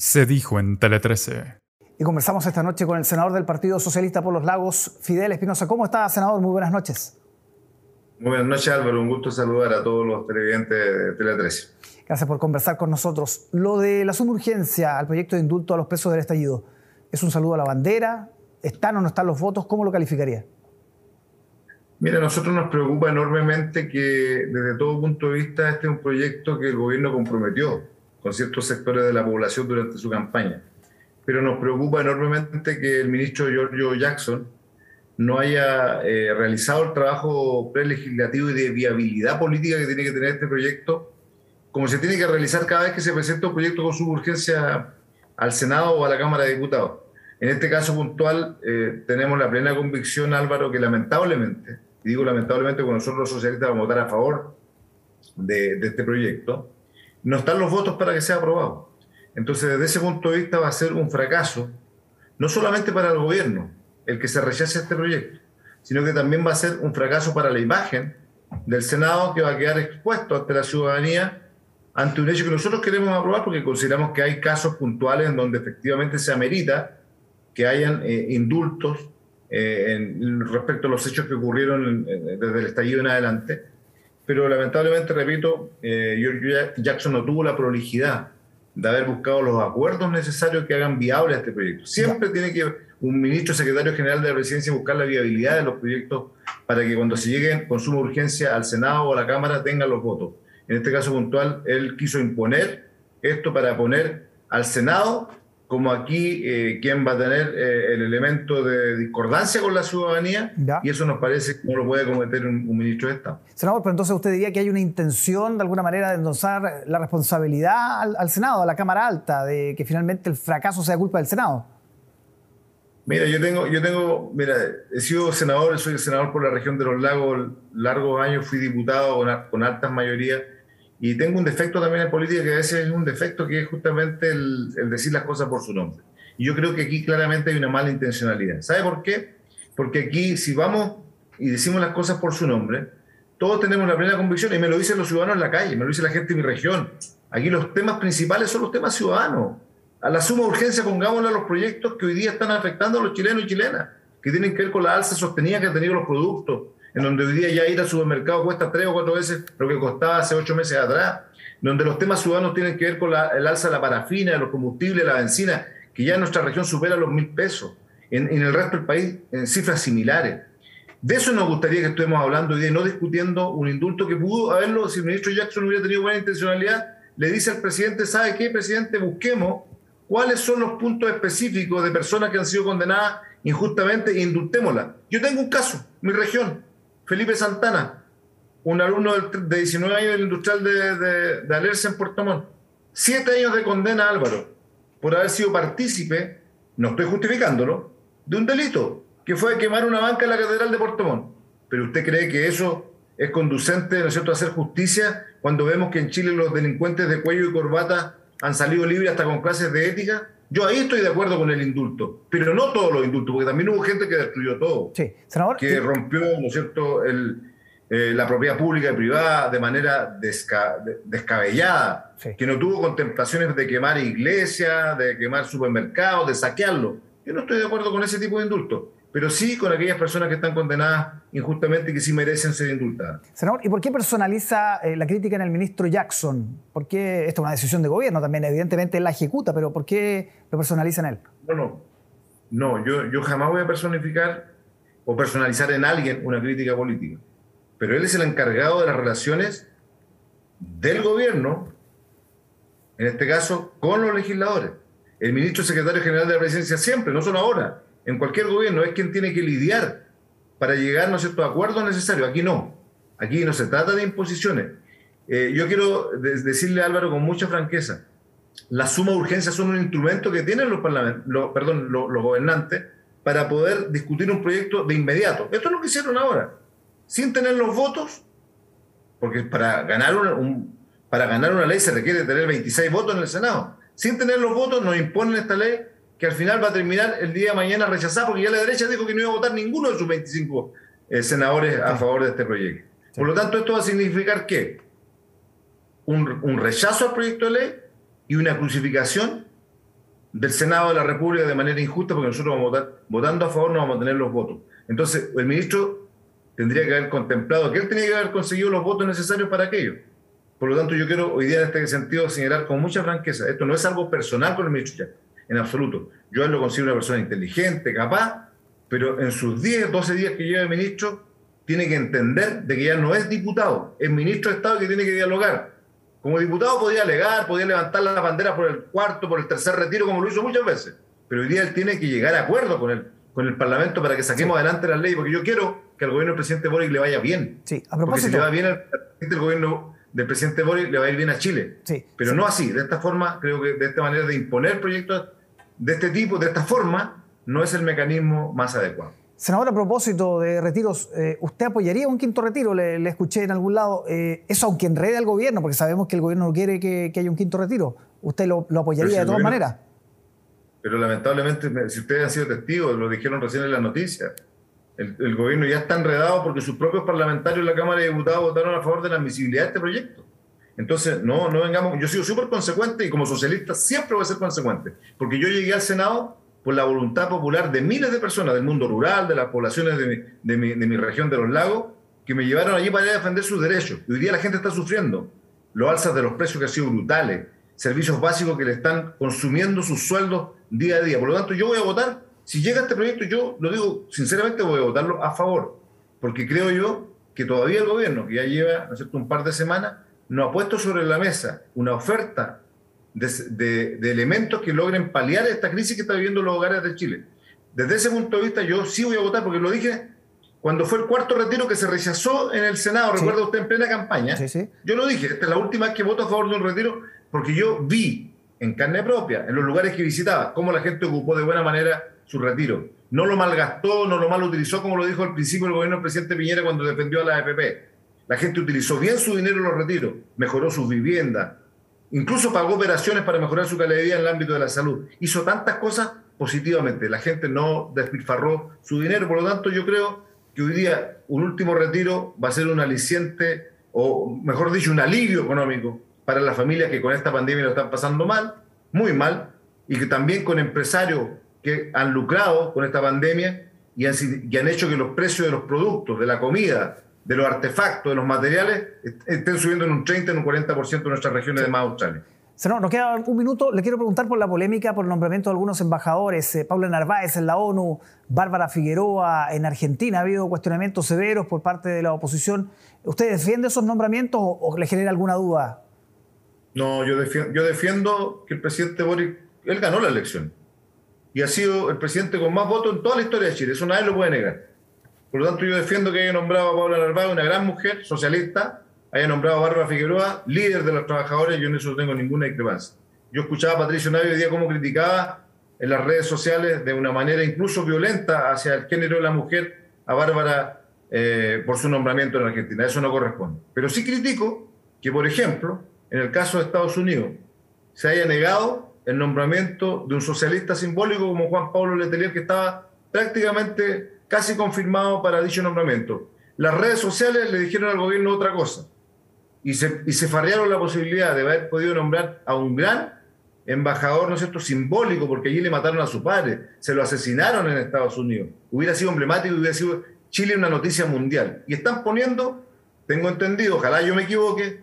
Se dijo en Tele 13. Y conversamos esta noche con el senador del Partido Socialista por los Lagos, Fidel Espinosa. ¿Cómo está, senador? Muy buenas noches. Muy buenas noches, Álvaro. Un gusto saludar a todos los televidentes de Tele 13. Gracias por conversar con nosotros. Lo de la suma urgencia al proyecto de indulto a los presos del estallido, ¿es un saludo a la bandera? ¿Están o no están los votos? ¿Cómo lo calificaría? Mira, a nosotros nos preocupa enormemente que desde todo punto de vista este es un proyecto que el gobierno comprometió con ciertos sectores de la población durante su campaña. Pero nos preocupa enormemente que el ministro Giorgio Jackson no haya eh, realizado el trabajo prelegislativo y de viabilidad política que tiene que tener este proyecto, como se tiene que realizar cada vez que se presenta un proyecto con su urgencia al Senado o a la Cámara de Diputados. En este caso puntual, eh, tenemos la plena convicción, Álvaro, que lamentablemente y digo lamentablemente porque nosotros los socialistas vamos a votar a favor de, este proyecto, no están los votos para que sea aprobado. Entonces, desde ese punto de vista va a ser un fracaso, no solamente para el gobierno, el que se rechace este proyecto, sino que también va a ser un fracaso para la imagen del Senado que va a quedar expuesto ante la ciudadanía ante un hecho que nosotros queremos aprobar porque consideramos que hay casos puntuales en donde efectivamente se amerita que hayan eh, indultos eh, en, respecto a los hechos que ocurrieron desde el estallido en adelante. Pero lamentablemente, repito, eh, Jackson no tuvo la prolijidad de haber buscado los acuerdos necesarios que hagan viable este proyecto. Siempre tiene que un ministro secretario general de la presidencia buscar la viabilidad de los proyectos para que cuando se lleguen con suma urgencia al Senado o a la Cámara tengan los votos. En este caso puntual, él quiso imponer esto para poner al Senado como aquí eh, quien va a tener eh, el elemento de discordancia con la ciudadanía y eso nos parece que no lo puede cometer un, ministro de Estado. Senador, pero entonces usted diría que hay una intención de alguna manera de endosar la responsabilidad al, Senado, a la Cámara Alta, de que finalmente el fracaso sea culpa del Senado. Mira, yo tengo, yo tengo, mira, he sido senador, soy senador por la región de los lagos largos años, fui diputado con, con altas mayorías y tengo un defecto también en política que a veces es un defecto que es justamente el, decir las cosas por su nombre. Y yo creo que aquí claramente hay una mala intencionalidad. ¿Sabe por qué? Porque aquí si vamos y decimos las cosas por su nombre, todos tenemos la plena convicción, y me lo dicen los ciudadanos en la calle, me lo dice la gente de mi región. Aquí los temas principales son los temas ciudadanos. A la suma urgencia pongámosle a los proyectos que hoy día están afectando a los chilenos y chilenas, que tienen que ver con la alza sostenida que han tenido los productos, en donde hoy día ya ir al supermercado cuesta tres o cuatro veces lo que costaba hace ocho meses atrás, donde los temas ciudadanos tienen que ver con el alza de la parafina, de los combustibles, la benzina, que ya en nuestra región supera los mil pesos, en, el resto del país en cifras similares. De eso nos gustaría que estemos hablando hoy día, no discutiendo un indulto que pudo haberlo, si el ministro Jackson hubiera tenido buena intencionalidad, le dice al presidente, ¿sabe qué, presidente? Busquemos cuáles son los puntos específicos de personas que han sido condenadas injustamente e indultémoslas. Yo tengo un caso, mi región, Felipe Santana, un alumno de 19 años del industrial de, de, Alerce en Puerto Montt. Siete años de condena, Álvaro, por haber sido partícipe, no estoy justificándolo, de un delito, que fue quemar una banca en la Catedral de Puerto Montt. Pero usted cree que eso es conducente, ¿no cierto?, a hacer justicia cuando vemos que en Chile los delincuentes de cuello y corbata han salido libres hasta con clases de ética. Yo ahí estoy de acuerdo con el indulto, pero no todos los indultos, porque también hubo gente que destruyó todo. Sí, Que rompió, ¿no es cierto?, eh, la propiedad pública y privada de manera descabellada, que no tuvo contemplaciones de quemar iglesias, de quemar supermercados, de saquearlo. Yo no estoy de acuerdo con ese tipo de indulto pero sí con aquellas personas que están condenadas injustamente y que sí merecen ser indultadas. Senador, ¿y por qué personaliza eh, la crítica en el ministro Jackson? ¿Por qué, esta es una decisión de gobierno también, evidentemente él la ejecuta, pero ¿por qué lo personaliza en él? Bueno, no, yo, yo jamás voy a personificar o personalizar en alguien una crítica política, pero él es el encargado de las relaciones del gobierno, en este caso, con los legisladores. El ministro secretario general de la presidencia siempre, no solo ahora, en cualquier gobierno es quien tiene que lidiar para llegar a ciertos acuerdos necesarios. Aquí no. Aquí no se trata de imposiciones. Eh, yo quiero decirle, Álvaro, con mucha franqueza, la suma urgencia son un instrumento que tienen los, perdón, los, gobernantes para poder discutir un proyecto de inmediato. Esto es lo que hicieron ahora. Sin tener los votos, porque para ganar un, para ganar una ley se requiere tener 26 votos en el Senado. Sin tener los votos nos imponen esta ley que al final va a terminar el día de mañana rechazada, porque ya la derecha dijo que no iba a votar ninguno de sus 25 eh, senadores a favor de este proyecto. Por lo tanto, esto va a significar que un, rechazo al proyecto de ley y una crucificación del Senado de la República de manera injusta porque nosotros vamos a votar, votando a favor no vamos a tener los votos. Entonces, el ministro tendría que haber contemplado que él tenía que haber conseguido los votos necesarios para aquello. Por lo tanto, yo quiero hoy día en este sentido señalar con mucha franqueza, esto no es algo personal con el ministro en absoluto. Yo él lo considero una persona inteligente, capaz, pero en sus 10, 12 días que lleva de ministro, tiene que entender de que ya no es diputado, es ministro de Estado que tiene que dialogar. Como diputado podía alegar, podía levantar la bandera por el cuarto, por el tercer retiro, como lo hizo muchas veces. Pero hoy día él tiene que llegar a acuerdo con el, con el Parlamento para que saquemos adelante la ley, porque yo quiero que al gobierno del presidente Boric le vaya bien. Sí, a propósito. Porque si le va bien al gobierno del presidente Boric, le va a ir bien a Chile. Sí, Pero no así, de esta forma, creo que de esta manera de imponer proyectos de este tipo, de esta forma, no es el mecanismo más adecuado. Senador, a propósito de retiros, eh, ¿usted apoyaría un quinto retiro? Le, escuché en algún lado. Eh, eso aunque enrede al gobierno, porque sabemos que el gobierno no quiere que, haya un quinto retiro. ¿Usted lo, apoyaría de todas maneras? Pero lamentablemente, si ustedes han sido testigos, lo dijeron recién en la noticia, el, gobierno ya está enredado porque sus propios parlamentarios de la Cámara de Diputados votaron a favor de la admisibilidad de este proyecto. Entonces, no, no vengamos. Yo sido súper consecuente y como socialista siempre voy a ser consecuente, porque yo llegué al Senado por la voluntad popular de miles de personas del mundo rural, de las poblaciones de mi, región de los lagos, que me llevaron allí para defender sus derechos. Y hoy día la gente está sufriendo. Los alzas de los precios que han sido brutales, servicios básicos que le están consumiendo sus sueldos día a día. Por lo tanto, yo voy a votar. Si llega este proyecto, yo lo digo sinceramente, voy a votarlo a favor. Porque creo yo que todavía el gobierno, que ya lleva ¿no un par de semanas, no ha puesto sobre la mesa una oferta de, elementos que logren paliar esta crisis que está viviendo los hogares de Chile. Desde ese punto de vista, yo sí voy a votar, porque lo dije cuando fue el cuarto retiro que se rechazó en el Senado, recuerda usted en plena campaña. Yo lo dije, esta es la última vez que voto a favor de un retiro, porque yo vi en carne propia, en los lugares que visitaba, cómo la gente ocupó de buena manera su retiro. No lo malgastó, no lo mal utilizó, como lo dijo al principio el gobierno del presidente Piñera cuando defendió a la AFP. La gente utilizó bien su dinero en los retiros, mejoró sus viviendas, Incluso pagó operaciones para mejorar su calidad de vida en el ámbito de la salud. Hizo tantas cosas positivamente. La gente no despilfarró su dinero. Por lo tanto, yo creo que hoy día un último retiro va a ser un aliciente, o mejor dicho, un alivio económico para las familias que con esta pandemia lo están pasando mal, muy mal, y que también con empresarios que han lucrado con esta pandemia y han, y han hecho que los precios de los productos, de la comida, de los artefactos, de los materiales, estén subiendo en un 30, en un 40% en nuestras regiones de más Australia. Senador, nos queda un minuto. Le quiero preguntar por la polémica por el nombramiento de algunos embajadores. Eh, Paula Narváez en la ONU, Bárbara Figueroa en Argentina. Ha habido cuestionamientos severos por parte de la oposición. ¿Usted defiende esos nombramientos o, le genera alguna duda? No, yo defiendo, yo defiendo que el presidente Boric, él ganó la elección. Y ha sido el presidente con más votos en toda la historia de Chile. Eso nadie lo puede negar. Por lo tanto, yo defiendo que haya nombrado a Paula Narváez, una gran mujer, socialista, haya nombrado a Bárbara Figueroa, líder de los trabajadores, yo en eso no tengo ninguna discrepancia. Yo escuchaba a Patricio Navio hoy día cómo criticaba en las redes sociales de una manera incluso violenta hacia el género de la mujer a Bárbara eh, por su nombramiento en Argentina. Eso no corresponde. Pero sí critico que, por ejemplo, en el caso de Estados Unidos, se haya negado el nombramiento de un socialista simbólico como Juan Pablo Letelier, que estaba prácticamente casi confirmado para dicho nombramiento. Las redes sociales le dijeron al gobierno otra cosa y se, farrearon la posibilidad de haber podido nombrar a un gran embajador, ¿no es cierto?, simbólico, porque allí le mataron a su padre, se lo asesinaron en Estados Unidos. Hubiera sido emblemático, hubiera sido Chile una noticia mundial. Y están poniendo, tengo entendido, ojalá yo me equivoque,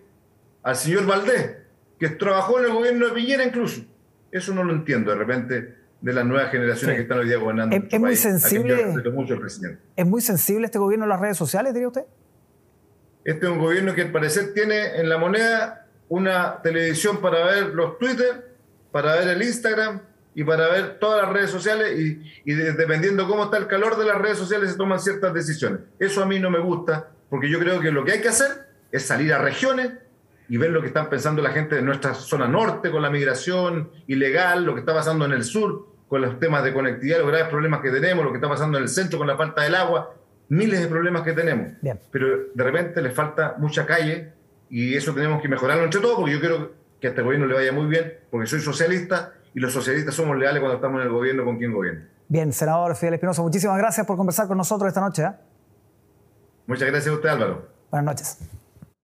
al señor Valdés, que trabajó en el gobierno de Piñera incluso. Eso no lo entiendo, de repente de las nuevas generaciones que están hoy día gobernando. Es, muy sensible. ¿Es muy sensible este gobierno en las redes sociales, diría usted? Este es un gobierno que al parecer tiene en la moneda una televisión para ver los Twitter, para ver el Instagram y para ver todas las redes sociales y, y dependiendo cómo está el calor de las redes sociales se toman ciertas decisiones. Eso a mí no me gusta porque yo creo que lo que hay que hacer es salir a regiones y ver lo que están pensando la gente de nuestra zona norte con la migración ilegal, lo que está pasando en el sur con los temas de conectividad, los graves problemas que tenemos, lo que está pasando en el centro con la falta del agua, miles de problemas que tenemos. Pero de repente les falta mucha calle y eso tenemos que mejorarlo entre todos porque yo quiero que a este gobierno le vaya muy bien, porque soy socialista y los socialistas somos leales cuando estamos en el gobierno con quien gobierna. Bien, senador Fidel Espinosa, muchísimas gracias por conversar con nosotros esta noche. ¿eh? Muchas gracias a usted, Álvaro. Buenas noches.